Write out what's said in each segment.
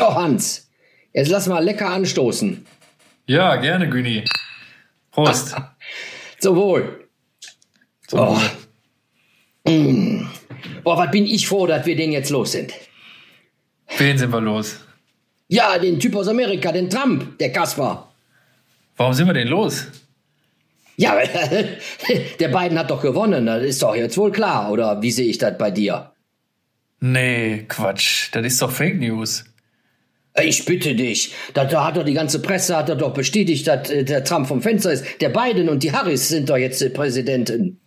So, Hans, jetzt lass mal lecker anstoßen. Ja, gerne, Güni. Prost. Zum Wohl. Oh. Mm. Boah, was bin ich froh, dass wir den jetzt los sind. Wen sind wir los? Ja, den Typ aus Amerika, den Trump, der Kaspar. Warum sind wir denn los? Ja, der Biden hat doch gewonnen, das ist doch jetzt wohl klar, oder wie sehe ich das bei dir? Nee, Quatsch, das ist doch Fake News. Ich bitte dich, da, da hat doch die ganze Presse hat doch bestätigt, dass äh, der Trump vom Fenster ist. Der Biden und die Harris sind doch jetzt die Präsidenten.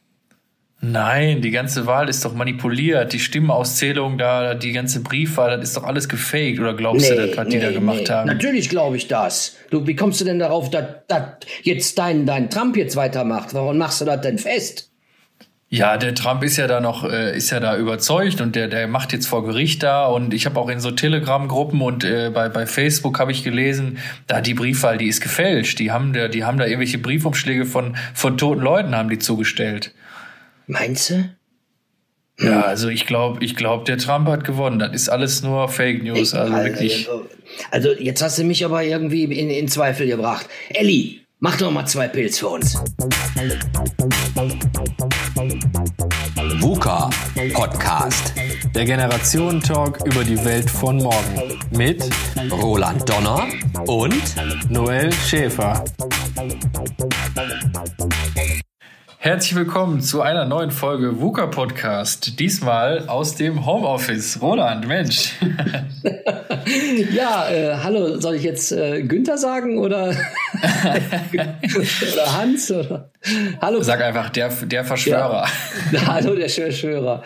Nein, die ganze Wahl ist doch manipuliert. Die Stimmenauszählung da, die ganze Briefwahl, das ist doch alles gefaked. Oder glaubst nee, du das, was nee, die da gemacht nee. haben? Natürlich glaube ich das. Du, wie kommst du denn darauf, dass, dass jetzt dein, dein Trump jetzt weitermacht? Warum machst du das denn fest? Ja, der Trump ist ja da noch, äh, ist ja da überzeugt und der, der macht jetzt vor Gericht da und ich habe auch in so Telegram-Gruppen und äh, bei, bei Facebook habe ich gelesen, da die Briefwahl, die ist gefälscht. Die haben da, die haben da irgendwelche Briefumschläge von, von toten Leuten haben die zugestellt. Meinst du? Ja, also ich glaube, ich glaube, der Trump hat gewonnen. Das ist alles nur Fake News, also wirklich. Also jetzt hast du mich aber irgendwie in, in Zweifel gebracht. Elli, Mach doch mal zwei Pilz für uns. VUCA Podcast. Der Generationen-Talk über die Welt von morgen. Mit Roland Donner und Noel Schäfer. Herzlich willkommen zu einer neuen Folge VUCA Podcast. Diesmal aus dem Homeoffice. Roland, Mensch. ja, äh, hallo, soll ich jetzt äh, Günther sagen oder, oder Hans? Oder? Hallo. Sag einfach der, der Verschwörer. Ja. Hallo, der Verschwörer.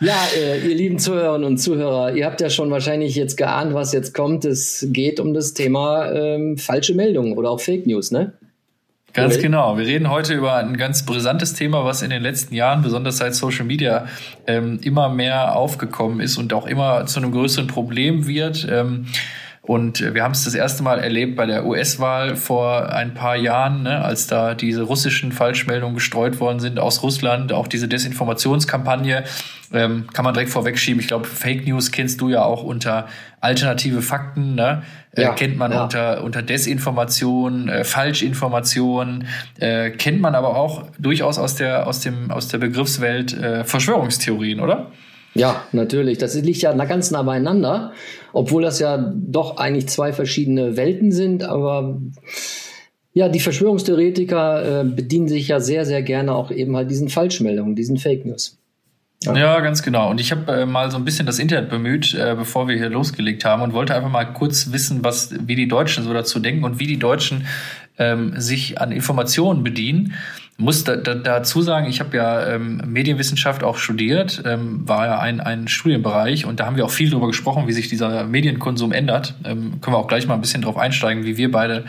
Ja, äh, ihr lieben Zuhörerinnen und Zuhörer, ihr habt ja schon wahrscheinlich jetzt geahnt, was jetzt kommt. Es geht um das Thema ähm, falsche Meldungen oder auch Fake News, ne? Ganz genau. Wir reden heute über ein ganz brisantes Thema, was in den letzten Jahren, besonders seit Social Media, ähm, immer mehr aufgekommen ist und auch immer zu einem größeren Problem wird. Ähm, und wir haben es das erste Mal erlebt bei der US-Wahl vor ein paar Jahren, ne, als da diese russischen Falschmeldungen gestreut worden sind aus Russland, auch diese Desinformationskampagne. Ähm, kann man direkt vorwegschieben. Ich glaube, Fake News kennst du ja auch unter alternative Fakten, ne? Äh, ja, kennt man ja. unter, unter Desinformation, äh, Falschinformation, äh, kennt man aber auch durchaus aus der, aus dem, aus der Begriffswelt äh, Verschwörungstheorien, oder? Ja, natürlich. Das liegt ja ganz nah beieinander, obwohl das ja doch eigentlich zwei verschiedene Welten sind. Aber ja, die Verschwörungstheoretiker äh, bedienen sich ja sehr, sehr gerne auch eben halt diesen Falschmeldungen, diesen Fake News. Ja. ja, ganz genau. Und ich habe äh, mal so ein bisschen das Internet bemüht, äh, bevor wir hier losgelegt haben und wollte einfach mal kurz wissen, was, wie die Deutschen so dazu denken und wie die Deutschen ähm, sich an Informationen bedienen muss da, da, dazu sagen, ich habe ja ähm, Medienwissenschaft auch studiert, ähm, war ja ein, ein Studienbereich und da haben wir auch viel darüber gesprochen, wie sich dieser Medienkonsum ändert. Ähm, können wir auch gleich mal ein bisschen drauf einsteigen, wie wir beide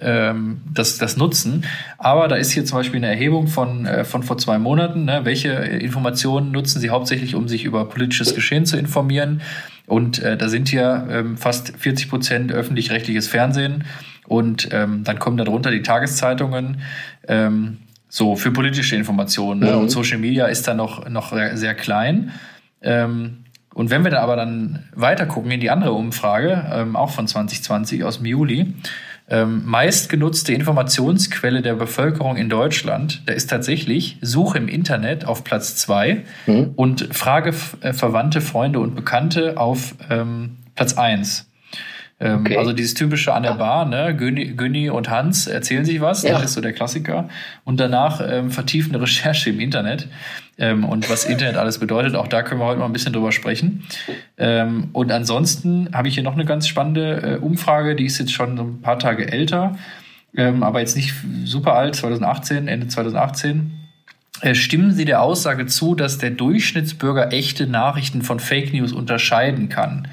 ähm, das, das nutzen. Aber da ist hier zum Beispiel eine Erhebung von, äh, von vor zwei Monaten. Ne? Welche Informationen nutzen Sie hauptsächlich, um sich über politisches Geschehen zu informieren? Und äh, da sind hier ähm, fast 40 Prozent öffentlich-rechtliches Fernsehen. Und ähm, dann kommen darunter die Tageszeitungen, ähm, so, für politische Informationen. Ne? Mhm. Und Social Media ist da noch, noch sehr klein. Ähm, und wenn wir dann aber dann weiter gucken in die andere Umfrage, ähm, auch von 2020 aus dem Juli, ähm, meistgenutzte Informationsquelle der Bevölkerung in Deutschland, da ist tatsächlich Suche im Internet auf Platz zwei mhm. und Frage äh, Verwandte, Freunde und Bekannte auf ähm, Platz eins. Ähm, okay. Also dieses typische an der Bar, ne? Günni, Günni und Hans erzählen sich was, ja. das ist so der Klassiker. Und danach ähm, vertiefende Recherche im Internet. Ähm, und was Internet alles bedeutet, auch da können wir heute mal ein bisschen drüber sprechen. Ähm, und ansonsten habe ich hier noch eine ganz spannende äh, Umfrage, die ist jetzt schon ein paar Tage älter, ähm, aber jetzt nicht super alt, 2018, Ende 2018. Äh, stimmen Sie der Aussage zu, dass der Durchschnittsbürger echte Nachrichten von Fake News unterscheiden kann?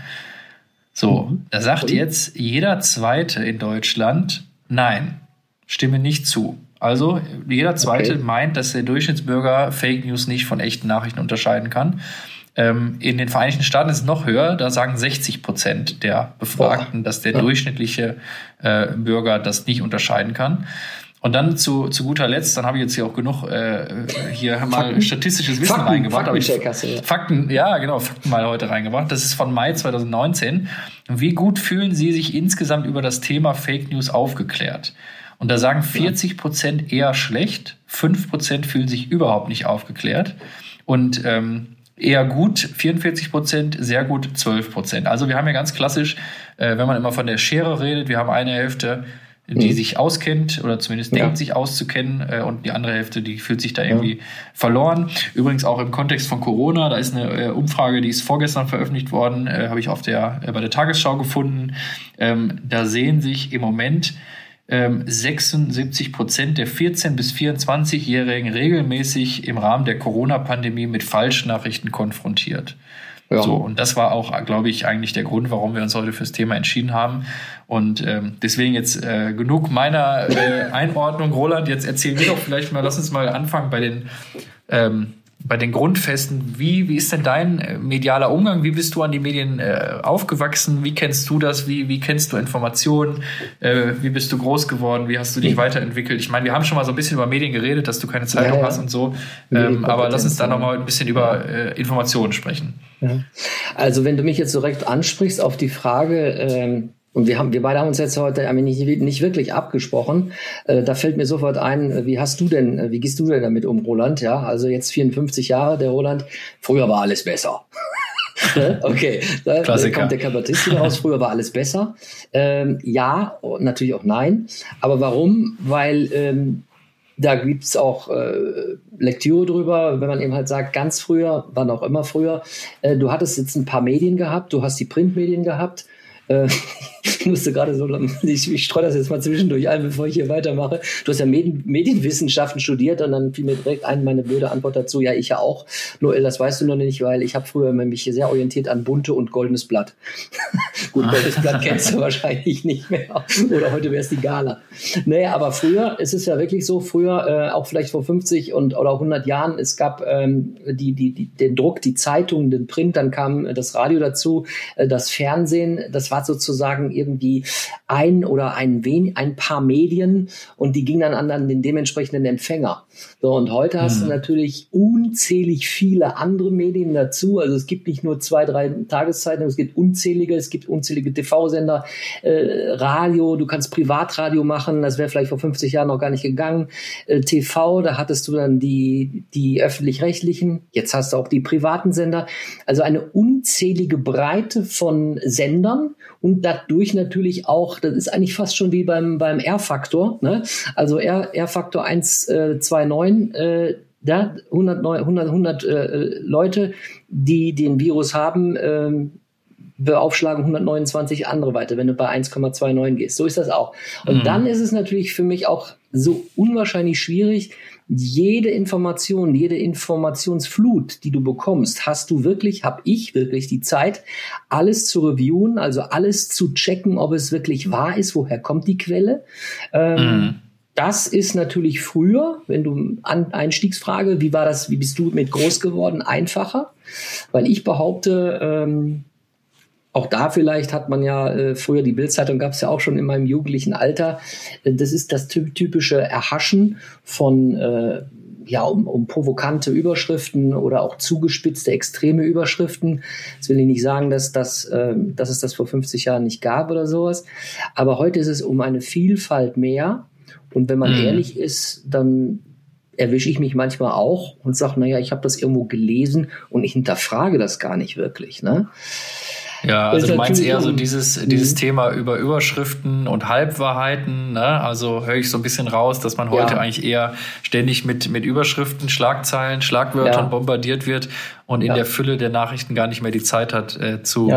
So, mhm. da sagt jetzt jeder Zweite in Deutschland, nein, stimme nicht zu. Also jeder Zweite okay. meint, dass der Durchschnittsbürger Fake News nicht von echten Nachrichten unterscheiden kann. Ähm, in den Vereinigten Staaten ist es noch höher, da sagen 60 Prozent der Befragten, Boah. dass der durchschnittliche äh, Bürger das nicht unterscheiden kann. Und dann zu, zu guter Letzt, dann habe ich jetzt hier auch genug äh, hier Fakten. mal statistisches Wissen Fakten, reingebracht. Faktencheck hast du, ja. Fakten, ja genau, Fakten mal heute reingebracht. Das ist von Mai 2019. Wie gut fühlen Sie sich insgesamt über das Thema Fake News aufgeklärt? Und da sagen 40 Prozent eher schlecht, 5 Prozent fühlen sich überhaupt nicht aufgeklärt. Und ähm, eher gut 44 Prozent, sehr gut 12 Prozent. Also wir haben ja ganz klassisch, äh, wenn man immer von der Schere redet, wir haben eine Hälfte, die mhm. sich auskennt oder zumindest denkt, sich auszukennen äh, und die andere Hälfte, die fühlt sich da irgendwie ja. verloren. Übrigens auch im Kontext von Corona, da ist eine äh, Umfrage, die ist vorgestern veröffentlicht worden, äh, habe ich auf der, äh, bei der Tagesschau gefunden. Ähm, da sehen sich im Moment 76 ähm, Prozent der 14- bis 24-Jährigen regelmäßig im Rahmen der Corona-Pandemie mit Falschnachrichten konfrontiert. Ja. So, und das war auch, glaube ich, eigentlich der Grund, warum wir uns heute fürs Thema entschieden haben. Und ähm, deswegen jetzt äh, genug meiner äh, Einordnung. Roland, jetzt erzähl mir doch vielleicht mal, lass uns mal anfangen bei den ähm, bei den Grundfesten, wie, wie ist denn dein äh, medialer Umgang? Wie bist du an die Medien äh, aufgewachsen? Wie kennst du das? Wie, wie kennst du Informationen? Äh, wie bist du groß geworden? Wie hast du dich weiterentwickelt? Ich meine, wir haben schon mal so ein bisschen über Medien geredet, dass du keine Zeitung ja, ja. hast und so. Ähm, aber lass uns da nochmal ein bisschen über äh, Informationen sprechen. Ja. Also, wenn du mich jetzt direkt ansprichst auf die Frage, ähm und wir haben, wir beide haben uns jetzt heute nicht, nicht wirklich abgesprochen. Äh, da fällt mir sofort ein, äh, wie hast du denn, äh, wie gehst du denn damit um, Roland? Ja, also jetzt 54 Jahre, der Roland. Früher war alles besser. okay, da Klassiker. kommt der Kabarettist wieder raus. Früher war alles besser. Ähm, ja, natürlich auch nein. Aber warum? Weil ähm, da gibt's auch äh, Lektüre drüber, wenn man eben halt sagt, ganz früher, wann auch immer früher, äh, du hattest jetzt ein paar Medien gehabt, du hast die Printmedien gehabt, äh, ich musste gerade so, ich, ich streue das jetzt mal zwischendurch ein, bevor ich hier weitermache. Du hast ja Medien, Medienwissenschaften studiert und dann fiel mir direkt ein, meine blöde Antwort dazu, ja, ich ja auch. Noel, das weißt du noch nicht, weil ich habe früher mich sehr orientiert an bunte und goldenes Blatt. Gut, goldenes Blatt kennst du wahrscheinlich nicht mehr. Oder heute wäre es die Gala. Naja, aber früher, es ist ja wirklich so, früher, äh, auch vielleicht vor 50 und oder 100 Jahren, es gab ähm, die, die, die, den Druck, die Zeitung, den Print, dann kam äh, das Radio dazu, äh, das Fernsehen, das war sozusagen irgendwie ein oder ein, wen, ein paar Medien und die gingen dann an den dementsprechenden Empfänger. So, und heute hast du hm. natürlich unzählig viele andere Medien dazu. Also es gibt nicht nur zwei, drei Tageszeitungen, es gibt unzählige, es gibt unzählige TV-Sender, äh, Radio, du kannst Privatradio machen, das wäre vielleicht vor 50 Jahren noch gar nicht gegangen. Äh, TV, da hattest du dann die, die öffentlich-rechtlichen, jetzt hast du auch die privaten Sender. Also eine unzählige Breite von Sendern und dadurch natürlich auch, das ist eigentlich fast schon wie beim, beim R-Faktor, ne? also R-Faktor 129, äh, ja, 100, 100, 100 äh, Leute, die den Virus haben, äh, beaufschlagen 129 andere weiter, wenn du bei 1,29 gehst. So ist das auch. Und mhm. dann ist es natürlich für mich auch so unwahrscheinlich schwierig, jede Information, jede Informationsflut, die du bekommst, hast du wirklich, habe ich wirklich die Zeit, alles zu reviewen, also alles zu checken, ob es wirklich wahr ist, woher kommt die Quelle. Ähm, mhm. Das ist natürlich früher, wenn du an Einstiegsfrage, wie war das, wie bist du mit groß geworden, einfacher, weil ich behaupte, ähm, auch da vielleicht hat man ja äh, früher die Bildzeitung gab es ja auch schon in meinem jugendlichen Alter. Äh, das ist das typische Erhaschen von äh, ja, um, um provokante Überschriften oder auch zugespitzte extreme Überschriften. Das will ich nicht sagen, dass, das, äh, dass es das vor 50 Jahren nicht gab oder sowas. Aber heute ist es um eine Vielfalt mehr. Und wenn man mhm. ehrlich ist, dann erwische ich mich manchmal auch und sage, naja, ich habe das irgendwo gelesen und ich hinterfrage das gar nicht wirklich. Ne? Ja, also du meinst eher so dieses, dieses mhm. Thema über Überschriften und Halbwahrheiten, ne? Also höre ich so ein bisschen raus, dass man heute ja. eigentlich eher ständig mit, mit Überschriften, Schlagzeilen, Schlagwörtern ja. bombardiert wird und in ja. der Fülle der Nachrichten gar nicht mehr die Zeit hat, äh, zu,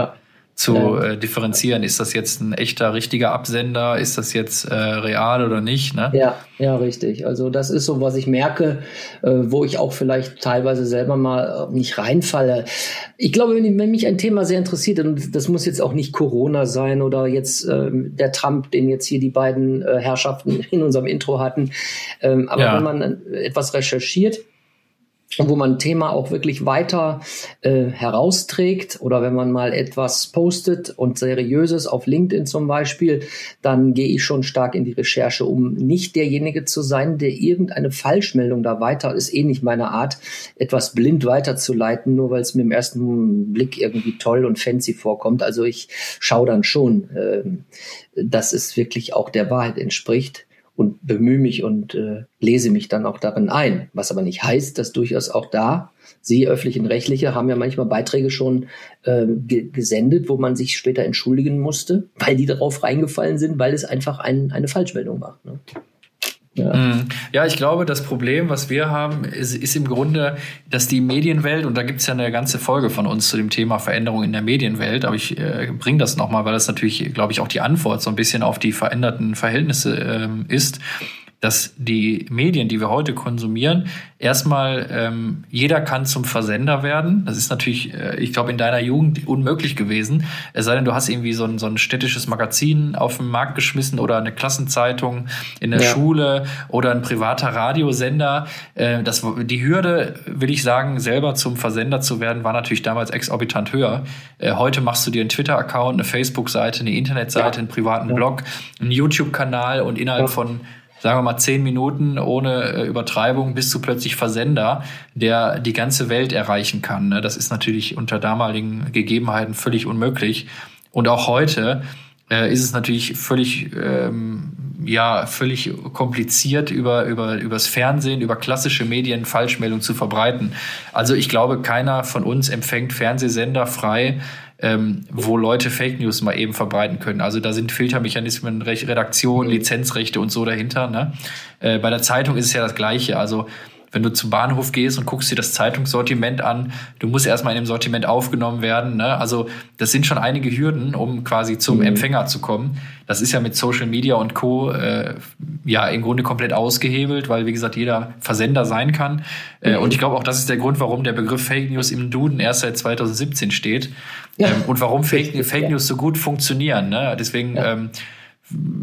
zu äh, differenzieren. Ist das jetzt ein echter, richtiger Absender? Ist das jetzt äh, real oder nicht? Ne? Ja, ja, richtig. Also das ist so, was ich merke, äh, wo ich auch vielleicht teilweise selber mal äh, nicht reinfalle. Ich glaube, wenn, wenn, mich ein Thema sehr interessiert, und das muss jetzt auch nicht Corona sein oder jetzt äh, der Trump, den jetzt hier die beiden äh, Herrschaften in unserem Intro hatten, ähm, aber ja. wenn man etwas recherchiert, wo man ein Thema auch wirklich weiter äh, herausträgt oder wenn man mal etwas postet und seriöses auf LinkedIn zum Beispiel, dann gehe ich schon stark in die Recherche, um nicht derjenige zu sein, der irgendeine Falschmeldung da weiter, ist eh nicht meine Art, etwas blind weiterzuleiten, nur weil es mir im ersten Blick irgendwie toll und fancy vorkommt. Also ich schaue dann schon, äh, dass es wirklich auch der Wahrheit entspricht und bemühe mich und äh, lese mich dann auch darin ein. Was aber nicht heißt, dass durchaus auch da, Sie öffentlichen Rechtliche haben ja manchmal Beiträge schon äh, ge gesendet, wo man sich später entschuldigen musste, weil die darauf reingefallen sind, weil es einfach ein, eine Falschmeldung war. Ne? Ja. Mhm. ja, ich glaube, das Problem, was wir haben, ist, ist im Grunde, dass die Medienwelt, und da gibt es ja eine ganze Folge von uns zu dem Thema Veränderung in der Medienwelt, aber ich äh, bringe das nochmal, weil das natürlich, glaube ich, auch die Antwort so ein bisschen auf die veränderten Verhältnisse ähm, ist dass die Medien, die wir heute konsumieren, erstmal ähm, jeder kann zum Versender werden. Das ist natürlich, äh, ich glaube, in deiner Jugend unmöglich gewesen. Es sei denn, du hast irgendwie so ein, so ein städtisches Magazin auf den Markt geschmissen oder eine Klassenzeitung in der ja. Schule oder ein privater Radiosender. Äh, das, die Hürde, will ich sagen, selber zum Versender zu werden, war natürlich damals exorbitant höher. Äh, heute machst du dir einen Twitter-Account, eine Facebook-Seite, eine Internetseite, ja. einen privaten ja. Blog, einen YouTube-Kanal und innerhalb von sagen wir mal, zehn Minuten ohne äh, Übertreibung bist du plötzlich Versender, der die ganze Welt erreichen kann. Ne? Das ist natürlich unter damaligen Gegebenheiten völlig unmöglich. Und auch heute äh, ist es natürlich völlig, ähm, ja, völlig kompliziert, über, über, übers Fernsehen, über klassische Medien Falschmeldungen zu verbreiten. Also ich glaube, keiner von uns empfängt Fernsehsender frei, ähm, wo Leute Fake News mal eben verbreiten können. Also da sind Filtermechanismen, Redaktion, Lizenzrechte und so dahinter. Ne? Äh, bei der Zeitung ist es ja das Gleiche. Also wenn du zum Bahnhof gehst und guckst dir das Zeitungssortiment an, du musst erstmal in dem Sortiment aufgenommen werden. Ne? Also das sind schon einige Hürden, um quasi zum mhm. Empfänger zu kommen. Das ist ja mit Social Media und Co. Äh, ja im Grunde komplett ausgehebelt, weil wie gesagt jeder Versender sein kann. Äh, mhm. Und ich glaube auch, das ist der Grund, warum der Begriff Fake News im Duden erst seit 2017 steht ja. ähm, und warum Fake, Fake News so gut funktionieren. Ne? Deswegen ja. ähm,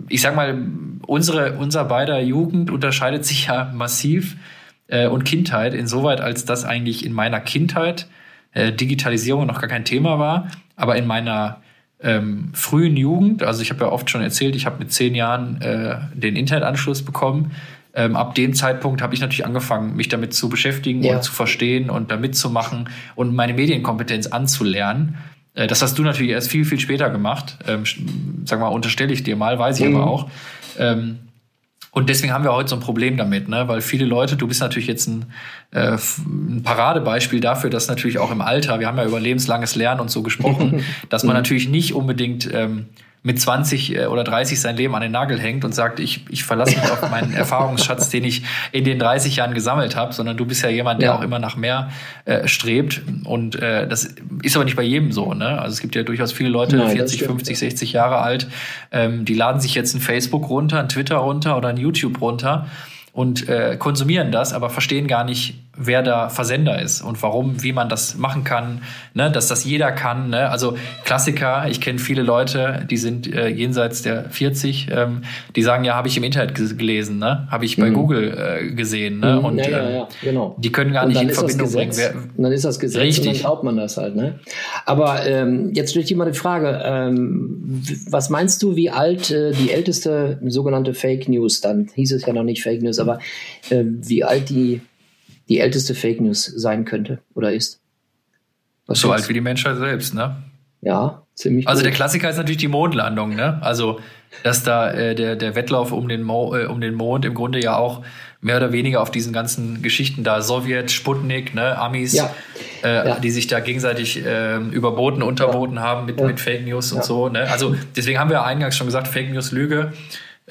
ich sag mal, unsere, unser beider Jugend unterscheidet sich ja massiv äh, und Kindheit, insoweit als das eigentlich in meiner Kindheit äh, Digitalisierung noch gar kein Thema war, aber in meiner ähm, frühen Jugend, also ich habe ja oft schon erzählt, ich habe mit zehn Jahren äh, den Internetanschluss bekommen. Ähm, ab dem Zeitpunkt habe ich natürlich angefangen, mich damit zu beschäftigen ja. und zu verstehen und da mitzumachen und meine Medienkompetenz anzulernen. Äh, das hast du natürlich erst viel, viel später gemacht. Ähm, sag mal, unterstelle ich dir mal, weiß ich mhm. aber auch. Ähm, und deswegen haben wir heute so ein Problem damit, ne? weil viele Leute, du bist natürlich jetzt ein, äh, ein Paradebeispiel dafür, dass natürlich auch im Alter, wir haben ja über lebenslanges Lernen und so gesprochen, dass man natürlich nicht unbedingt ähm, mit 20 äh, oder 30 sein Leben an den Nagel hängt und sagt, ich, ich verlasse mich auf meinen Erfahrungsschatz, den ich in den 30 Jahren gesammelt habe, sondern du bist ja jemand, der ja. auch immer nach mehr äh, strebt. Und äh, das ist aber nicht bei jedem so. Ne? Also es gibt ja durchaus viele Leute, Nein, 40, stimmt, 50, 60 Jahre alt, ähm, die laden sich jetzt ein Facebook runter, ein Twitter runter oder ein YouTube runter und äh, konsumieren das, aber verstehen gar nicht, wer da Versender ist und warum, wie man das machen kann, ne, dass das jeder kann. Ne? Also Klassiker, ich kenne viele Leute, die sind äh, jenseits der 40, ähm, die sagen, ja, habe ich im Internet gelesen, ne? habe ich bei mhm. Google äh, gesehen. Ne? Mhm, und ja, ja, ja, genau. die können gar nicht in Verbindung bringen. Wer, dann ist das Gesetz richtig. und dann glaubt man das halt. Ne? Aber ähm, jetzt stelle ich dir mal die Frage, ähm, was meinst du, wie alt äh, die älteste sogenannte Fake News, dann hieß es ja noch nicht Fake News, aber äh, wie alt die die älteste Fake News sein könnte oder ist. Was so alt wie die Menschheit selbst, ne? Ja, ziemlich. Also gut. der Klassiker ist natürlich die Mondlandung, ne? Also dass da äh, der der Wettlauf um den Mo äh, um den Mond im Grunde ja auch mehr oder weniger auf diesen ganzen Geschichten da Sowjet, Sputnik, ne, Amis, ja. Äh, ja. die sich da gegenseitig äh, überboten, unterboten ja. haben mit, mit Fake News und so. Ne? Also deswegen haben wir eingangs schon gesagt, Fake News Lüge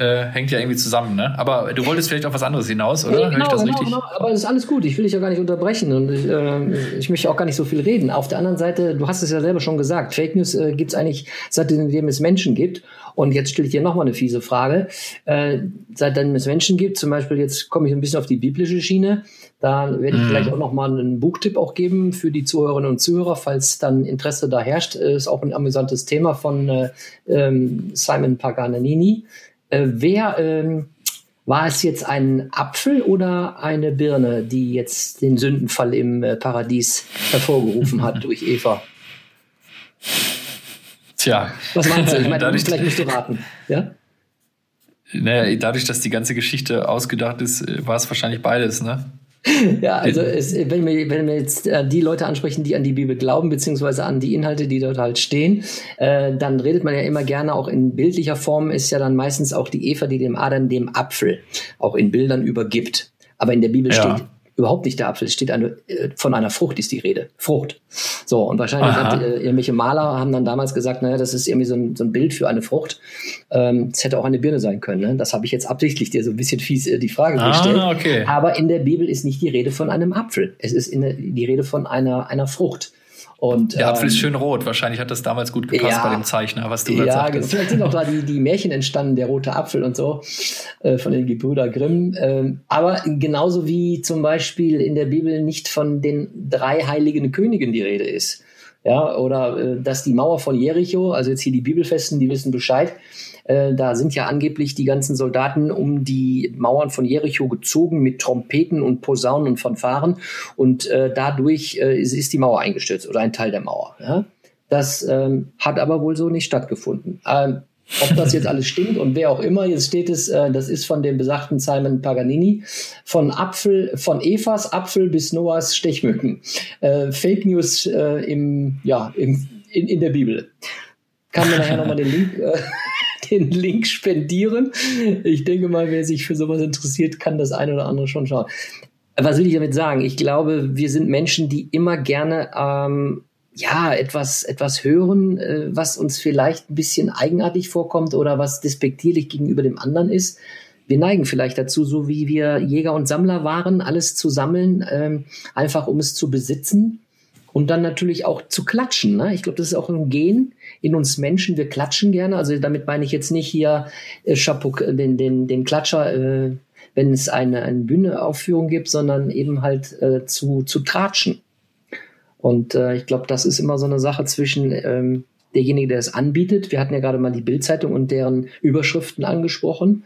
äh, hängt ja irgendwie zusammen, ne? Aber du wolltest vielleicht auf was anderes hinaus, oder? Nee, genau, ich das genau, richtig? Genau. Aber es ist alles gut. Ich will dich ja gar nicht unterbrechen und ich, äh, ich möchte auch gar nicht so viel reden. Auf der anderen Seite, du hast es ja selber schon gesagt, Fake News äh, gibt es eigentlich seitdem es Menschen gibt. Und jetzt stelle ich dir nochmal eine fiese Frage. Äh, seitdem es Menschen gibt, zum Beispiel jetzt komme ich ein bisschen auf die biblische Schiene, da werde ich mhm. vielleicht auch nochmal einen Buchtipp auch geben für die Zuhörerinnen und Zuhörer, falls dann Interesse da herrscht. Ist auch ein amüsantes Thema von äh, ähm, Simon Paganini. Äh, wer, ähm, War es jetzt ein Apfel oder eine Birne, die jetzt den Sündenfall im äh, Paradies hervorgerufen hat durch Eva? Tja. Was meinst du? Ich meine, dadurch, vielleicht musst du raten. Ja? Naja, dadurch, dass die ganze Geschichte ausgedacht ist, äh, war es wahrscheinlich beides, ne? Ja, also es, wenn, wir, wenn wir jetzt äh, die Leute ansprechen, die an die Bibel glauben, beziehungsweise an die Inhalte, die dort halt stehen, äh, dann redet man ja immer gerne auch in bildlicher Form, ist ja dann meistens auch die Eva, die dem Adam dem Apfel auch in Bildern übergibt. Aber in der Bibel ja. steht überhaupt nicht der Apfel. Es steht eine, äh, von einer Frucht ist die Rede. Frucht. So, und wahrscheinlich hat, äh, irgendwelche Maler haben dann damals gesagt, naja, das ist irgendwie so ein, so ein Bild für eine Frucht. Ähm, es hätte auch eine Birne sein können. Ne? Das habe ich jetzt absichtlich dir so ein bisschen fies äh, die Frage ah, gestellt. Okay. Aber in der Bibel ist nicht die Rede von einem Apfel. Es ist in die Rede von einer, einer Frucht. Und, der Apfel ähm, ist schön rot. Wahrscheinlich hat das damals gut gepasst ja, bei dem Zeichner, was du ja, sagtest. Vielleicht sind auch da die, die Märchen entstanden, der rote Apfel und so, äh, von den Gebrüder Grimm. Ähm, aber genauso wie zum Beispiel in der Bibel nicht von den drei heiligen Königen die Rede ist. Ja, oder äh, dass die Mauer von Jericho, also jetzt hier die Bibelfesten, die wissen Bescheid, äh, da sind ja angeblich die ganzen Soldaten um die Mauern von Jericho gezogen mit Trompeten und Posaunen und Fanfaren und äh, dadurch äh, ist, ist, die Mauer eingestürzt oder ein Teil der Mauer. Ja? Das ähm, hat aber wohl so nicht stattgefunden. Ähm, ob das jetzt alles stimmt und wer auch immer, jetzt steht es, äh, das ist von dem besagten Simon Paganini, von Apfel, von Evas Apfel bis Noahs Stechmücken. Äh, Fake News äh, im, ja, im, in, in der Bibel. Kann mir nachher nochmal den Link äh, den Link spendieren. Ich denke mal, wer sich für sowas interessiert, kann das eine oder andere schon schauen. Was will ich damit sagen? Ich glaube, wir sind Menschen, die immer gerne ähm, ja etwas etwas hören, äh, was uns vielleicht ein bisschen eigenartig vorkommt oder was despektierlich gegenüber dem anderen ist. Wir neigen vielleicht dazu, so wie wir Jäger und Sammler waren, alles zu sammeln, ähm, einfach um es zu besitzen und dann natürlich auch zu klatschen. Ne? Ich glaube, das ist auch ein Gen in uns Menschen. Wir klatschen gerne. Also damit meine ich jetzt nicht hier äh, Chapeau, den, den, den Klatscher, äh, wenn es eine, eine Bühneaufführung gibt, sondern eben halt äh, zu, zu tratschen. Und äh, ich glaube, das ist immer so eine Sache zwischen ähm, derjenige, der es anbietet. Wir hatten ja gerade mal die Bildzeitung und deren Überschriften angesprochen.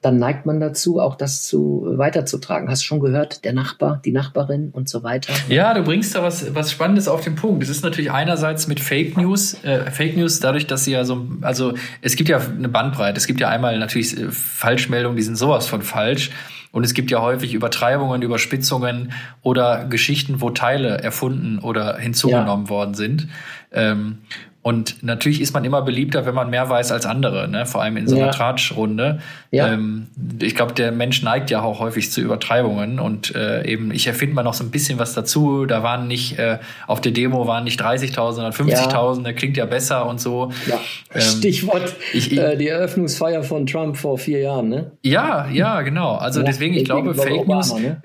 Dann neigt man dazu, auch das zu weiterzutragen. Hast du schon gehört, der Nachbar, die Nachbarin und so weiter. Ja, du bringst da was, was Spannendes auf den Punkt. Es ist natürlich einerseits mit Fake News, äh, Fake News dadurch, dass sie ja so, also es gibt ja eine Bandbreite. Es gibt ja einmal natürlich äh, Falschmeldungen, die sind sowas von falsch. Und es gibt ja häufig Übertreibungen, Überspitzungen oder Geschichten, wo Teile erfunden oder hinzugenommen ja. worden sind. Ähm, und natürlich ist man immer beliebter, wenn man mehr weiß als andere, ne? vor allem in so einer ja. Tratschrunde. Ja. Ähm, ich glaube, der Mensch neigt ja auch häufig zu Übertreibungen und äh, eben, ich erfinde mal noch so ein bisschen was dazu. Da waren nicht, äh, auf der Demo waren nicht 30.000, sondern 50.000, ja. der klingt ja besser und so. Ja. Ähm, Stichwort ich, ich, äh, die Eröffnungsfeier von Trump vor vier Jahren, ne? Ja, ja, genau. Also deswegen, ich glaube, Fake Obama, News. Ne?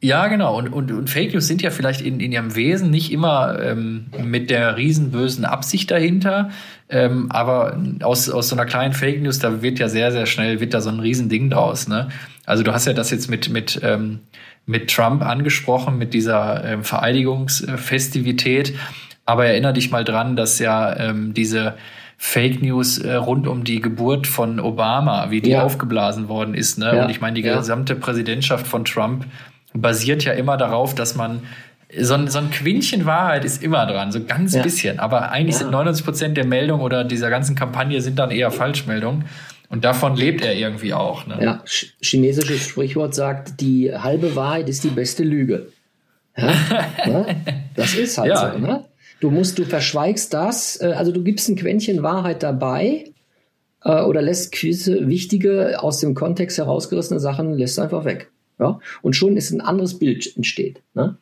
Ja, genau. Und, und, und Fake News sind ja vielleicht in, in ihrem Wesen nicht immer ähm, mit der riesenbösen Absicht dahinter. Ähm, aber aus, aus so einer kleinen Fake News, da wird ja sehr, sehr schnell, wird da so ein Riesending draus. Ne? Also du hast ja das jetzt mit, mit, ähm, mit Trump angesprochen, mit dieser ähm, Vereidigungsfestivität. Aber erinnere dich mal dran, dass ja ähm, diese Fake News äh, rund um die Geburt von Obama, wie die ja. aufgeblasen worden ist. Ne? Ja. Und ich meine, die gesamte Präsidentschaft von Trump basiert ja immer darauf, dass man so ein, so ein Quintchen Wahrheit ist immer dran, so ganz ja. bisschen. Aber eigentlich ja. sind 99 Prozent der Meldungen oder dieser ganzen Kampagne sind dann eher Falschmeldungen. Und davon lebt er irgendwie auch. Ne? Ja, chinesisches Sprichwort sagt, die halbe Wahrheit ist die beste Lüge. Ja? Das ist halt ja. so. Ne? Du musst, du verschweigst das, äh, also du gibst ein Quäntchen Wahrheit dabei äh, oder lässt gewisse wichtige, aus dem Kontext herausgerissene Sachen, lässt einfach weg. Ja? Und schon ist ein anderes Bild entsteht. Ne?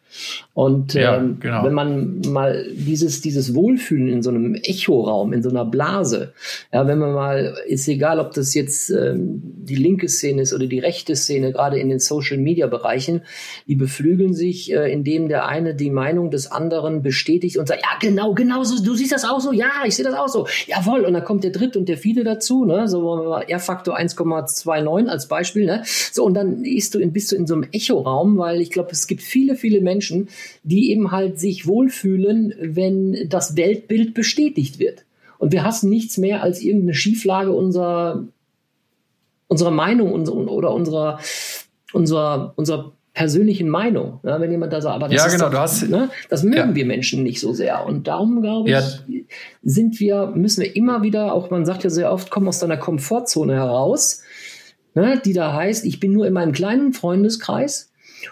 Und ja, ähm, genau. wenn man mal dieses, dieses Wohlfühlen in so einem Echoraum, in so einer Blase, ja, wenn man mal, ist egal, ob das jetzt ähm, die linke Szene ist oder die rechte Szene, gerade in den Social Media Bereichen, die beflügeln sich, äh, indem der eine die Meinung des anderen bestätigt und sagt, ja, genau, genau so, du siehst das auch so, ja, ich sehe das auch so, jawohl, und dann kommt der dritte und der vierte dazu, ne, so R-Faktor 1,29 als Beispiel, ne, so, und dann bist du in, bist du in so einem Echoraum, weil ich glaube, es gibt viele, viele Menschen, die eben halt sich wohlfühlen, wenn das Weltbild bestätigt wird. Und wir hassen nichts mehr als irgendeine Schieflage unserer unserer Meinung oder unserer, unserer, unserer persönlichen Meinung. Ja, wenn jemand da sagt, aber das ja, ist genau, doch, hast, ne, das mögen ja. wir Menschen nicht so sehr. Und darum, glaube ich, Ja. sind wir, müssen wir immer wieder, auch man sagt ja sehr oft, komm aus deiner Komfortzone heraus, ne, die da heißt, ich bin nur in meinem kleinen Freundeskreis.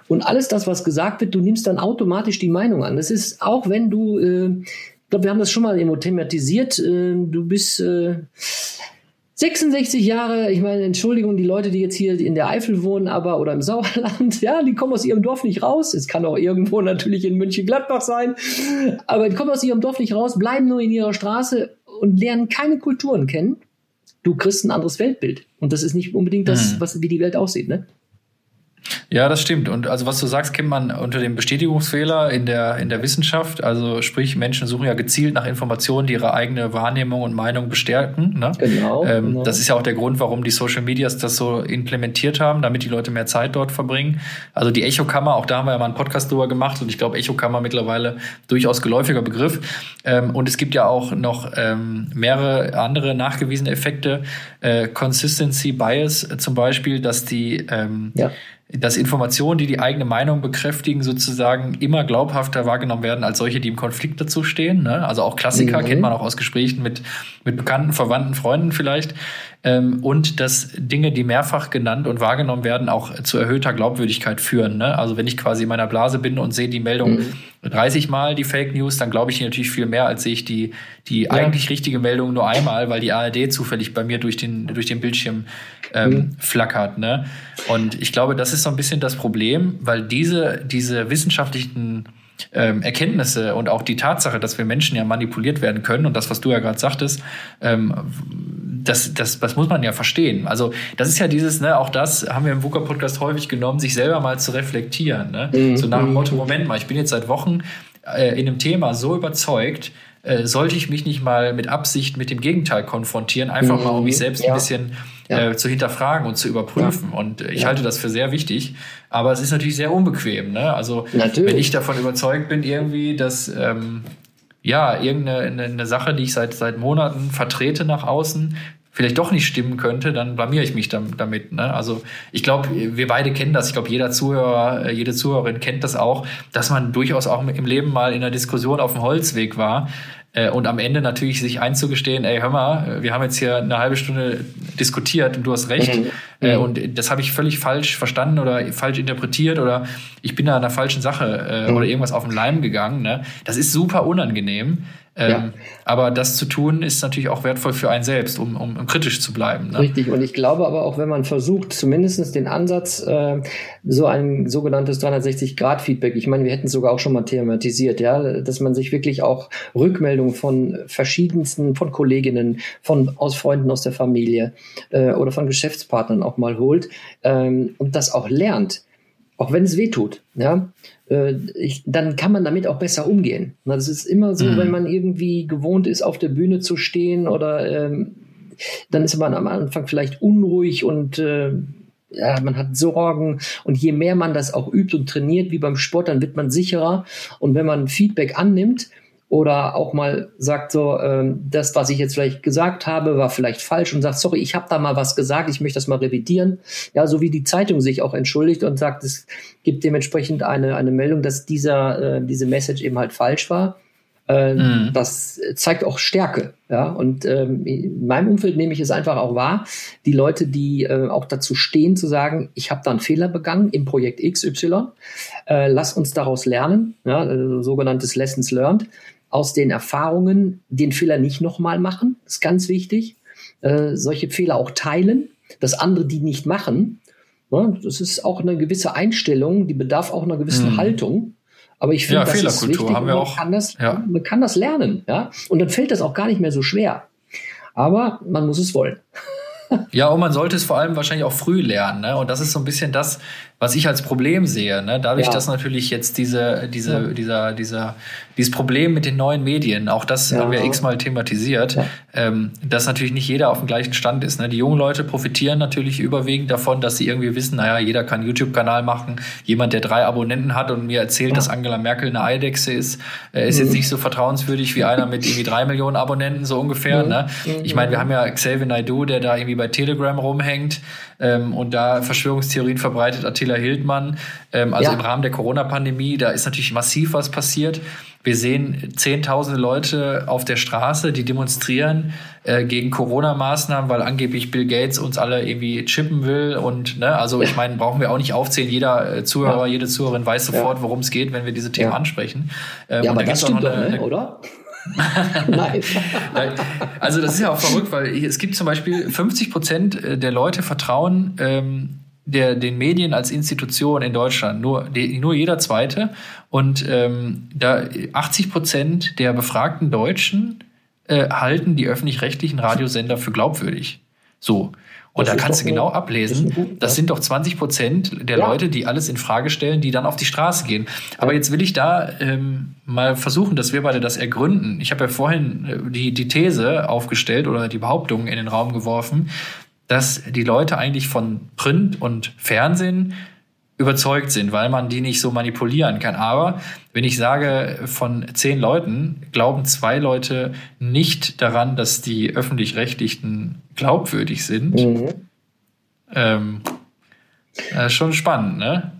Und alles das, was gesagt wird, du nimmst dann automatisch die Meinung an. Das ist auch, wenn du, äh, ich glaube, wir haben das schon mal irgendwo thematisiert, äh, du bist äh, 66 Jahre, ich meine, Entschuldigung, die Leute, die jetzt hier in der Eifel wohnen, aber oder im Sauerland, ja, die kommen aus ihrem Dorf nicht raus. Es kann auch irgendwo natürlich in München-Gladbach sein, aber die kommen aus ihrem Dorf nicht raus, bleiben nur in ihrer Straße und lernen keine Kulturen kennen. Du kriegst ein anderes Weltbild. Und das ist nicht unbedingt das, Mhm. was, wie die Welt aussieht, ne? Ja, das stimmt. Und also was du sagst, kennt man unter dem Bestätigungsfehler in der, in der Wissenschaft. Also sprich, Menschen suchen ja gezielt nach Informationen, die ihre eigene Wahrnehmung und Meinung bestärken. Ne? Genau, Ähm, genau. Das ist ja auch der Grund, warum die Social Medias das so implementiert haben, damit die Leute mehr Zeit dort verbringen. Also die Echokammer, auch da haben wir ja mal einen Podcast drüber gemacht und ich glaube, Echokammer mittlerweile durchaus geläufiger Begriff. Ähm, und es gibt ja auch noch ähm, mehrere andere nachgewiesene Effekte. Äh, Consistency Bias zum Beispiel, dass die ähm, Ja. Dass Informationen, die die eigene Meinung bekräftigen, sozusagen immer glaubhafter wahrgenommen werden als solche, die im Konflikt dazu stehen. Ne? Also auch Klassiker Mhm. kennt man auch aus Gesprächen mit, mit Bekannten, Verwandten, Freunden vielleicht. Ähm, und dass Dinge, die mehrfach genannt und wahrgenommen werden, auch zu erhöhter Glaubwürdigkeit führen. Ne? Also wenn ich quasi in meiner Blase bin und sehe die Meldung 30 Mal, die Fake News, dann glaube ich die natürlich viel mehr, als sehe ich die, die eigentlich richtige Meldung nur einmal, weil die ARD zufällig bei mir durch den, durch den Bildschirm ähm, flackert. Ne? Und ich glaube, das ist so ein bisschen das Problem, weil diese, diese wissenschaftlichen ähm, Erkenntnisse und auch die Tatsache, dass wir Menschen ja manipuliert werden können und das, was du ja gerade sagtest, ähm, das, das, das muss man ja verstehen. Also das ist ja dieses, ne, auch das haben wir im VUCA-Podcast häufig genommen, sich selber mal zu reflektieren. Ne? So nach dem Motto, Moment mal, ich bin jetzt seit Wochen äh, in einem Thema so überzeugt, äh, sollte ich mich nicht mal mit Absicht mit dem Gegenteil konfrontieren, einfach mal um mich selbst Ja. ein bisschen Ja. äh, zu hinterfragen und zu überprüfen. Und äh, ich Ja. halte das für sehr wichtig. Aber es ist natürlich sehr unbequem. Ne? Also Natürlich. wenn ich davon überzeugt bin, irgendwie, dass ähm, ja, irgendeine eine, Sache, die ich seit, seit Monaten vertrete nach außen, vielleicht doch nicht stimmen könnte, dann blamiere ich mich dam- damit. Ne? Also ich glaube, wir beide kennen das. Ich glaube, jeder Zuhörer, äh, jede Zuhörerin kennt das auch, dass man durchaus auch im Leben mal in einer Diskussion auf dem Holzweg war. Äh, und am Ende natürlich sich einzugestehen, ey, hör mal, äh, wir haben jetzt hier eine halbe Stunde diskutiert und du hast recht. Mhm. Äh, und das habe ich völlig falsch verstanden oder falsch interpretiert oder ich bin da an einer falschen Sache äh, Mhm. oder irgendwas auf den Leim gegangen. Ne? Das ist super unangenehm. Ähm, Ja. Aber das zu tun ist natürlich auch wertvoll für einen selbst, um, um, um kritisch zu bleiben. Ne? Richtig, und ich glaube aber auch, wenn man versucht, zumindest den Ansatz, äh, so ein sogenanntes 360-Grad-Feedback, ich meine, wir hätten es sogar auch schon mal thematisiert, ja, dass man sich wirklich auch Rückmeldungen von verschiedensten, von Kolleginnen, von aus Freunden aus der Familie äh, oder von Geschäftspartnern auch mal holt ähm, und das auch lernt, auch wenn es weh tut, ja, äh, ich, dann kann man damit auch besser umgehen. Na, Das ist immer so, Mhm. wenn man irgendwie gewohnt ist, auf der Bühne zu stehen oder ähm, dann ist man am Anfang vielleicht unruhig und äh, ja, man hat Sorgen und je mehr man das auch übt und trainiert, wie beim Sport, dann wird man sicherer und wenn man Feedback annimmt oder auch mal sagt so, ähm, das, was ich jetzt vielleicht gesagt habe, war vielleicht falsch und sagt, sorry, ich habe da mal was gesagt, ich möchte das mal revidieren. Ja, so wie die Zeitung sich auch entschuldigt und sagt, es gibt dementsprechend eine, eine Meldung, dass dieser, äh, diese Message eben halt falsch war. Äh, Mhm. Das zeigt auch Stärke. Ja, und ähm, in meinem Umfeld nehme ich es einfach auch wahr, die Leute, die äh, auch dazu stehen, zu sagen, ich habe da einen Fehler begangen im Projekt XY, äh, lass uns daraus lernen, ja, äh, sogenanntes Lessons Learned, aus den Erfahrungen den Fehler nicht nochmal machen, ist ganz wichtig. Äh, solche Fehler auch teilen, dass andere die nicht machen. Ja, das ist auch eine gewisse Einstellung, die bedarf auch einer gewissen Mhm. Haltung. Aber ich finde, Ja, das ist wichtig haben wir man auch. kann das, Ja. man kann das lernen, ja. Und dann fällt das auch gar nicht mehr so schwer. Aber man muss es wollen. Ja, und man sollte es vor allem wahrscheinlich auch früh lernen. Ne? Und das ist so ein bisschen das, was ich als Problem sehe. Ne? Dadurch, Ja. dass natürlich jetzt diese, diese, Ja. dieser, dieser, dieses Problem mit den neuen Medien, auch das Ja. haben wir x-mal thematisiert, ähm, dass natürlich nicht jeder auf dem gleichen Stand ist. Ne? Die jungen Leute profitieren natürlich überwiegend davon, dass sie irgendwie wissen, naja, jeder kann einen YouTube-Kanal machen. Jemand, der drei Abonnenten hat und mir erzählt, dass Angela Merkel eine Eidechse ist, äh, ist Mhm. jetzt nicht so vertrauenswürdig wie einer mit irgendwie drei Millionen Abonnenten, so ungefähr. Mhm. Ne? Ich meine, wir haben ja Xavier Naidoo, der da irgendwie bei Telegram rumhängt ähm, und da Verschwörungstheorien verbreitet, Attila Hildmann. Ähm, also ja. im Rahmen der Corona-Pandemie, da ist natürlich massiv was passiert. Wir sehen zehntausende Leute auf der Straße, die demonstrieren äh, gegen Corona-Maßnahmen, weil angeblich Bill Gates uns alle irgendwie chippen will. Und ne, also ich meine, brauchen wir auch nicht aufzählen. Jeder äh, Zuhörer, ja. jede Zuhörerin weiß sofort, worum es geht, wenn wir diese Themen ansprechen. Ähm, ja, aber da das stimmt doch, ne, oder? Nein. also das ist ja auch verrückt, weil es gibt zum Beispiel 50 Prozent äh, der Leute vertrauen ähm, der, den Medien als Institution in Deutschland, nur, die, nur jeder zweite. Und ähm, da 80 Prozent der befragten Deutschen äh, halten die öffentlich-rechtlichen Radiosender für glaubwürdig. So. Und das da kannst du genau eine, ablesen, das, das sind doch 20 Prozent der ja. Leute, die alles in Frage stellen, die dann auf die Straße gehen. Aber ja. jetzt will ich da ähm, mal versuchen, dass wir beide das ergründen. Ich habe ja vorhin äh, die, die These aufgestellt oder die Behauptung in den Raum geworfen, dass die Leute eigentlich von Print und Fernsehen überzeugt sind, weil man die nicht so manipulieren kann. Aber wenn ich sage, von zehn Leuten glauben zwei Leute nicht daran, dass die öffentlich-rechtlichen glaubwürdig sind, mhm. ähm, äh, schon spannend, ne?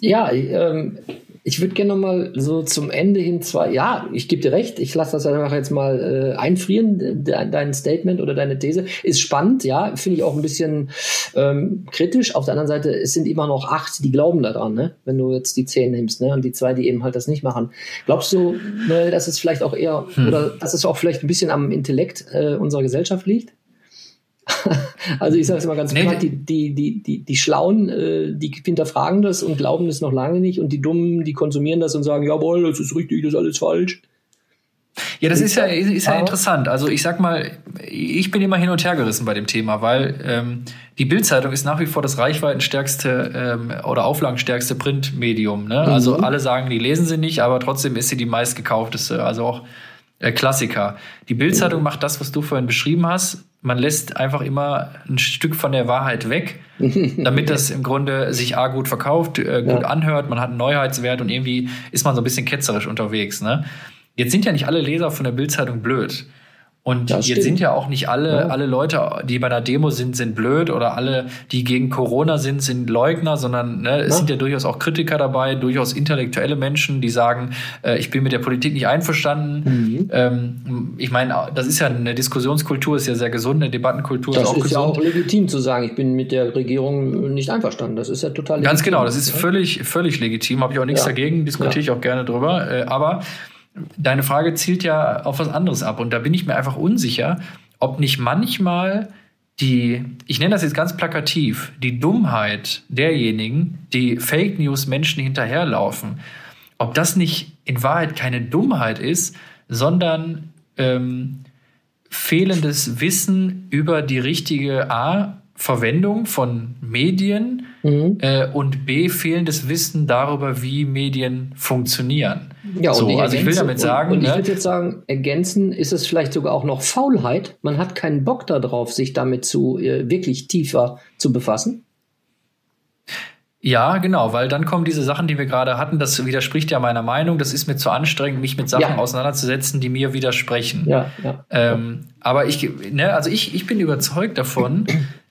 Ja, ähm, ich würde gerne noch mal so zum Ende hin zwei, ja, ich gebe dir recht, ich lasse das einfach jetzt mal äh, einfrieren, de, dein Statement oder deine These. Ist spannend, ja, finde ich auch ein bisschen ähm, kritisch. Auf der anderen Seite, es sind immer noch acht, die glauben daran, ne? wenn du jetzt die zehn nimmst, ne? und die zwei, die eben halt das nicht machen. Glaubst du, ne, dass es vielleicht auch eher, hm. oder dass es auch vielleicht ein bisschen am Intellekt äh, unserer Gesellschaft liegt? also ich sage es mal ganz nee, klar, die, die, die, die, die Schlauen, äh, die hinterfragen das und glauben das noch lange nicht und die Dummen, die konsumieren das und sagen, jawohl, das ist richtig, das ist alles falsch. Ja, das ist ja, ist ja interessant. Also ich sag mal, ich bin immer hin und her gerissen bei dem Thema, weil ähm, die Bildzeitung ist nach wie vor das reichweitenstärkste ähm, oder auflagenstärkste Printmedium. Ne? Mhm. Also alle sagen, die lesen sie nicht, aber trotzdem ist sie die meistgekaufteste. Also auch äh, Klassiker. Die Bildzeitung mhm. macht das, was du vorhin beschrieben hast man lässt einfach immer ein Stück von der Wahrheit weg, damit das im Grunde sich A gut verkauft, äh, gut ja. anhört, man hat einen Neuheitswert und irgendwie ist man so ein bisschen ketzerisch unterwegs. Ne? Jetzt sind ja nicht alle Leser von der Bildzeitung blöd. Und das jetzt sind ja auch nicht alle, ja. alle Leute, die bei einer Demo sind, sind blöd oder alle, die gegen Corona sind, sind Leugner, sondern ne, es sind ja durchaus auch Kritiker dabei, durchaus intellektuelle Menschen, die sagen, äh, ich bin mit der Politik nicht einverstanden. Mhm. Ähm, ich meine, das ist ja eine Diskussionskultur, ist ja sehr gesund, eine Debattenkultur das ist auch ist gesund. ja auch legitim zu sagen, ich bin mit der Regierung nicht einverstanden. Das ist ja total legitim. Ganz genau, das ist völlig, völlig legitim, habe ich auch nichts ja. dagegen, diskutiere ja. ich auch gerne drüber. Äh, aber deine Frage zielt ja auf was anderes ab. Und da bin ich mir einfach unsicher, ob nicht manchmal die, ich nenne das jetzt ganz plakativ, die Dummheit derjenigen, die Fake News Menschen hinterherlaufen, ob das nicht in Wahrheit keine Dummheit ist, sondern ähm, fehlendes Wissen über die richtige A, Verwendung von Medien mhm. äh, und B, fehlendes Wissen darüber, wie Medien funktionieren. Ja, so, also ich will damit sagen. Und, und ich ne? würde jetzt sagen, ergänzen ist es vielleicht sogar auch noch Faulheit. Man hat keinen Bock darauf, sich damit zu äh, wirklich tiefer zu befassen. Ja, genau, weil dann kommen diese Sachen, die wir gerade hatten, das widerspricht ja meiner Meinung. Das ist mir zu anstrengend, mich mit Sachen ja. auseinanderzusetzen, die mir widersprechen. Ja, ja. Ähm, aber ich, ne, also ich, ich bin überzeugt davon,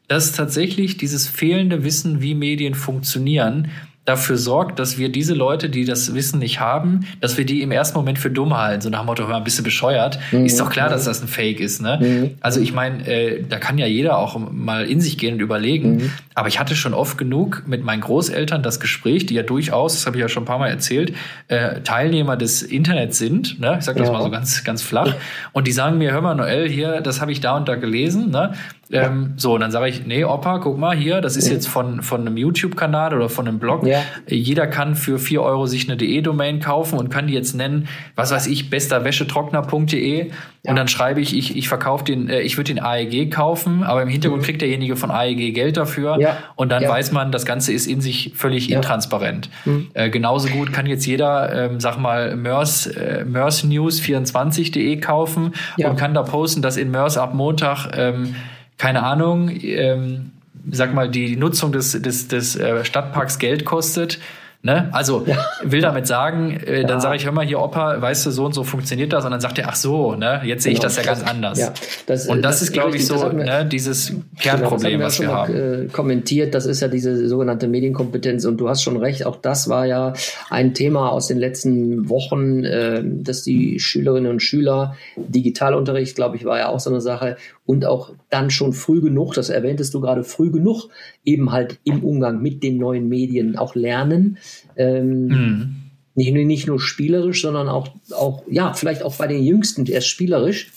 dass tatsächlich dieses fehlende Wissen, wie Medien funktionieren, dafür sorgt, dass wir diese Leute, die das Wissen nicht haben, dass wir die im ersten Moment für dumm halten. So nach dem Motto, mal, ein bisschen bescheuert. Mhm. Ist doch klar, dass das ein Fake ist. Ne? Mhm. Also ich meine, äh, da kann ja jeder auch mal in sich gehen und überlegen. Mhm. Aber ich hatte schon oft genug mit meinen Großeltern das Gespräch, die ja durchaus, das habe ich ja schon ein paar Mal erzählt, äh, Teilnehmer des Internets sind. Ne? Ich sage das ja. mal so ganz, ganz flach. Und die sagen mir, hör mal, Noel, hier, das habe ich da und da gelesen. Ne? Ähm, so, und dann sage ich, nee, Opa, guck mal hier, das ist jetzt von, von einem YouTube-Kanal oder von einem Blog. Ja. Jeder kann für vier Euro sich eine DE-Domain kaufen und kann die jetzt nennen, was weiß ich, besterwäschetrockner.de. Ja. Und dann schreibe ich, ich, ich verkaufe den, äh, ich würde den AEG kaufen, aber im Hintergrund mhm. kriegt derjenige von AEG Geld dafür. Ja. Und dann weiß man, das Ganze ist in sich völlig intransparent. Mhm. Äh, genauso gut kann jetzt jeder, ähm, sag mal, Mörs, äh, Mörs News 24.de kaufen und kann da posten, dass in Mörs ab Montag ähm, keine Ahnung, ähm, sag mal, die Nutzung des, des, des äh, Stadtparks Geld kostet. Ne? Also ja. will damit sagen, äh, dann sage ich, mal hier, Opa, weißt du, so und so funktioniert das. Und dann sagt er, ach so, ne, jetzt sehe ich genau. das ja ganz anders. Ja, das, und das, das ist, glaube ich, so wir, ne, dieses Kernproblem, genau, was wir, haben. Mal, äh, kommentiert, das ist ja diese sogenannte Medienkompetenz. Und du hast schon recht, auch das war ja ein Thema aus den letzten Wochen, äh, dass die Schülerinnen und Schüler, Digitalunterricht, glaube ich, war ja auch so eine Sache, und auch dann schon früh genug, das erwähntest du gerade, früh genug eben halt im Umgang mit den neuen Medien auch lernen. Ähm, mhm. nicht, nicht nur spielerisch, sondern auch, auch, ja, vielleicht auch bei den Jüngsten erst spielerisch.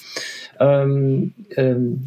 Ähm, ähm,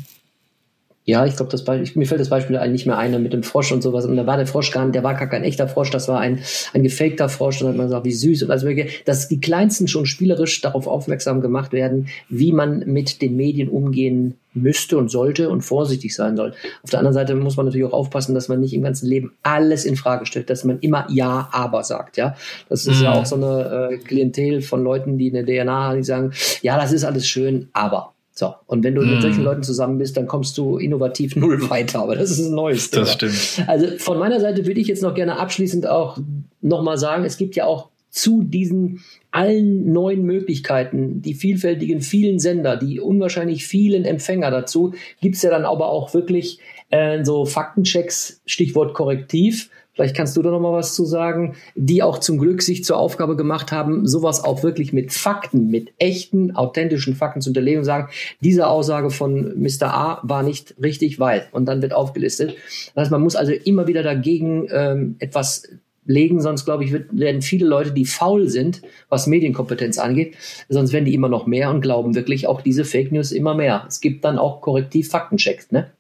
ja, ich glaube, das Beispiel, mir fällt das Beispiel eigentlich nicht mehr ein mit dem Frosch und sowas. Und da war der Frosch gar nicht, der war gar kein echter Frosch, das war ein, ein gefakter Frosch. Und dann hat man gesagt, wie süß. Und also, dass die Kleinsten schon spielerisch darauf aufmerksam gemacht werden, wie man mit den Medien umgehen müsste und sollte und vorsichtig sein soll. Auf der anderen Seite muss man natürlich auch aufpassen, dass man nicht im ganzen Leben alles in Frage stellt, dass man immer Ja, aber sagt. Ja, das ist mhm. ja auch so eine äh, Klientel von Leuten, die eine DNA haben, die sagen, ja, das ist alles schön, aber so, und wenn du mm. mit solchen mhm. Leuten zusammen bist, dann kommst du innovativ null weiter. Aber das ist ein neues Thema. Das stimmt. Also von meiner Seite würde ich jetzt noch gerne abschließend auch nochmal sagen, es gibt ja auch zu diesen allen neuen Möglichkeiten, die vielfältigen vielen Sender, die unwahrscheinlich vielen Empfänger dazu, gibt's ja dann aber auch wirklich äh, so Faktenchecks, Stichwort Korrektiv, vielleicht kannst du da noch mal was zu sagen, die auch zum Glück sich zur Aufgabe gemacht haben, sowas auch wirklich mit Fakten, mit echten, authentischen Fakten zu unterlegen und sagen, diese Aussage von Mr. A war nicht richtig, weil. Und dann wird aufgelistet. Das heißt, man muss also immer wieder dagegen ähm, etwas legen, sonst glaube ich, wird, werden viele Leute, die faul sind, was Medienkompetenz angeht, sonst werden die immer noch mehr und glauben wirklich auch diese Fake News immer mehr. Es gibt dann auch korrektiv Faktenchecks, ne?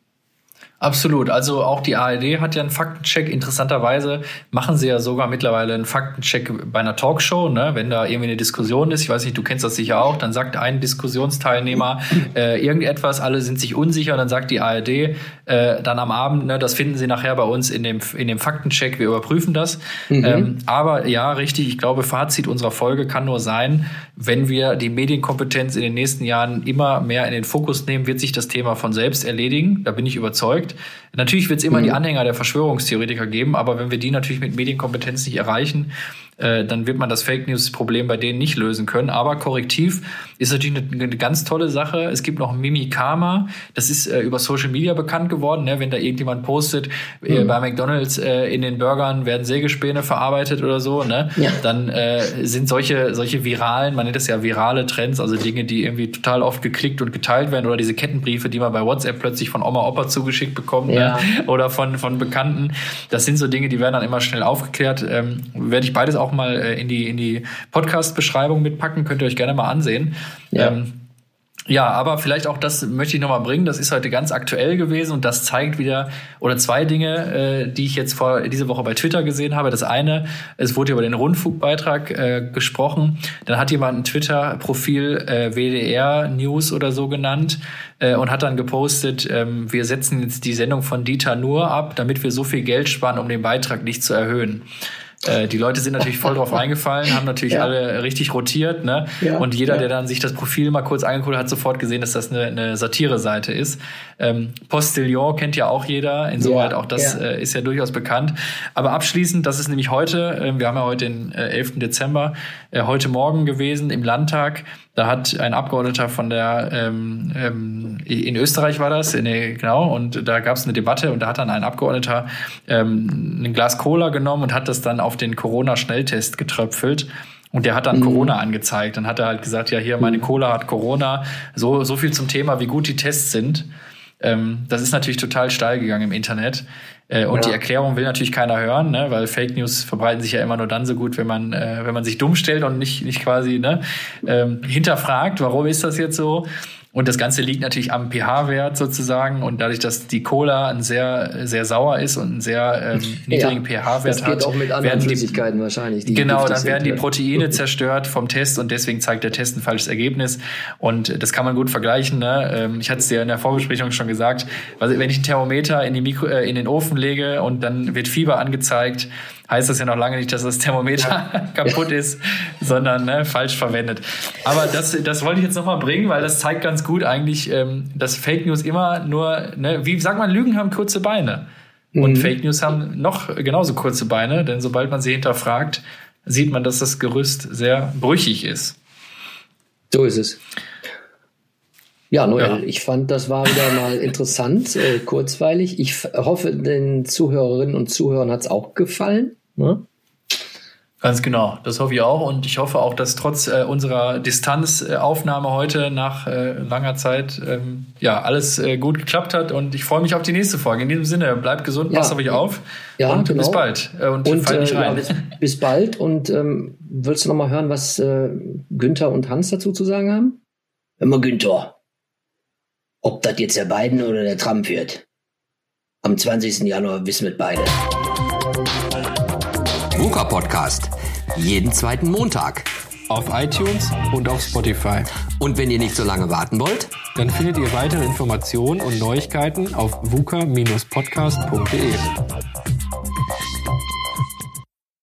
Absolut. Also auch die ARD hat ja einen Faktencheck. Interessanterweise machen sie ja sogar mittlerweile einen Faktencheck bei einer Talkshow, ne? wenn da irgendwie eine Diskussion ist. Ich weiß nicht, du kennst das sicher auch. Dann sagt ein Diskussionsteilnehmer äh, irgendetwas, alle sind sich unsicher. Dann sagt die ARD äh, dann am Abend, ne, das finden sie nachher bei uns in dem, in dem Faktencheck. Wir überprüfen das. Mhm. Ähm, aber ja, richtig. Ich glaube, Fazit unserer Folge kann nur sein, wenn wir die Medienkompetenz in den nächsten Jahren immer mehr in den Fokus nehmen, wird sich das Thema von selbst erledigen. Da bin ich überzeugt überzeugt. Natürlich wird es immer mhm. die Anhänger der Verschwörungstheoretiker geben, aber wenn wir die natürlich mit Medienkompetenz nicht erreichen, äh, dann wird man das Fake News-Problem bei denen nicht lösen können. Aber korrektiv ist natürlich eine, eine ganz tolle Sache. Es gibt noch Mimikama, das ist äh, über Social Media bekannt geworden. Ne? Wenn da irgendjemand postet, äh, mhm. bei McDonalds äh, in den Burgern werden Sägespäne verarbeitet oder so, ne? Ja. dann äh, sind solche, solche viralen, man nennt das ja virale Trends, also Dinge, die irgendwie total oft geklickt und geteilt werden oder diese Kettenbriefe, die man bei WhatsApp plötzlich von Oma Opa zugeschickt bekommt ne? ja. ne? oder von, von Bekannten. Das sind so Dinge, die werden dann immer schnell aufgeklärt. Ähm, werde ich beides auch auch mal äh, in die, in die Podcast-Beschreibung mitpacken, könnt ihr euch gerne mal ansehen. Ja. Ähm, ja, aber vielleicht auch das möchte ich nochmal bringen. Das ist heute ganz aktuell gewesen und das zeigt wieder oder zwei Dinge, äh, die ich jetzt vor diese Woche bei Twitter gesehen habe. Das eine, es wurde über den Rundfunkbeitrag äh, gesprochen. Dann hat jemand ein Twitter-Profil äh, WDR News oder so genannt äh, und hat dann gepostet, ähm, wir setzen jetzt die Sendung von Dieter nur ab, damit wir so viel Geld sparen, um den Beitrag nicht zu erhöhen. Äh, die Leute sind natürlich voll drauf reingefallen, haben natürlich ja. alle richtig rotiert, ne? Ja, und jeder, ja. der dann sich das Profil mal kurz angeguckt hat, hat sofort gesehen, dass das eine, eine Satire-Seite ist. Ähm, Postillon kennt ja auch jeder, insoweit auch das Äh, ist ja durchaus bekannt. Aber abschließend, das ist nämlich heute, äh, wir haben ja heute den äh, 11. Dezember, äh, heute Morgen gewesen im Landtag. Da hat ein Abgeordneter von der ähm, ähm, in Österreich war das, in, genau, und da gab es eine Debatte und da hat dann ein Abgeordneter ähm, ein Glas Cola genommen und hat das dann auf den Corona-Schnelltest getröpfelt. Und der hat dann mhm. Corona angezeigt. Dann hat er halt gesagt, ja, hier, meine Cola hat Corona. So, so viel zum Thema, wie gut die Tests sind. Ähm, das ist natürlich total steil gegangen im Internet. Äh, und ja. die Erklärung will natürlich keiner hören, ne? weil Fake News verbreiten sich ja immer nur dann so gut, wenn man, äh, wenn man sich dumm stellt und nicht, nicht quasi ne, ähm, hinterfragt, warum ist das jetzt so. Und das Ganze liegt natürlich am pH-Wert sozusagen. Und dadurch, dass die Cola ein sehr, sehr sauer ist und einen sehr ähm, niedrigen ja, pH-Wert hat. auch mit anderen Flüssigkeiten wahrscheinlich. genau, dann werden die Proteine zerstört vom Test und deswegen zeigt der Test ein falsches Ergebnis. Und das kann man gut vergleichen. Ne? Ähm, ich hatte es dir in der Vorbesprechung schon gesagt. Also wenn ich ein Thermometer in, die Mikro, äh, in den Ofen lege und dann wird Fieber angezeigt, heißt das ja noch lange nicht, dass das Thermometer ja. kaputt ist, sondern ne, falsch verwendet. Aber das, das wollte ich jetzt nochmal bringen, weil das zeigt ganz gut eigentlich, ähm, dass Fake News immer nur, ne, wie sagt man, Lügen haben kurze Beine. Und mhm. Fake News haben noch genauso kurze Beine, denn sobald man sie hinterfragt, sieht man, dass das Gerüst sehr brüchig ist. So ist es. Ja, Noel, ja. ich fand, das war wieder mal interessant, äh, kurzweilig. Ich hoffe, den Zuhörerinnen und Zuhörern hat es auch gefallen. Ne? Ganz genau, das hoffe ich auch. Und ich hoffe auch, dass trotz äh, unserer Distanzaufnahme heute nach äh, langer Zeit ähm, ja alles äh, gut geklappt hat. Und ich freue mich auf die nächste Folge. In diesem Sinne, bleibt gesund, ja. passt auf euch auf. Ja, und genau. bis bald. Äh, und und äh, ja, bis, bis, bald. Und ähm, willst du noch mal hören, was äh, Günther und Hans dazu zu sagen haben? Hör mal, Günther. Ob das jetzt der Biden oder der Trump wird. Am 20. Januar wissen wir beide. VUCA Podcast. Jeden zweiten Montag. Auf iTunes und auf Spotify. Und wenn ihr nicht so lange warten wollt, dann findet ihr weitere Informationen und Neuigkeiten auf vuca-podcast.de.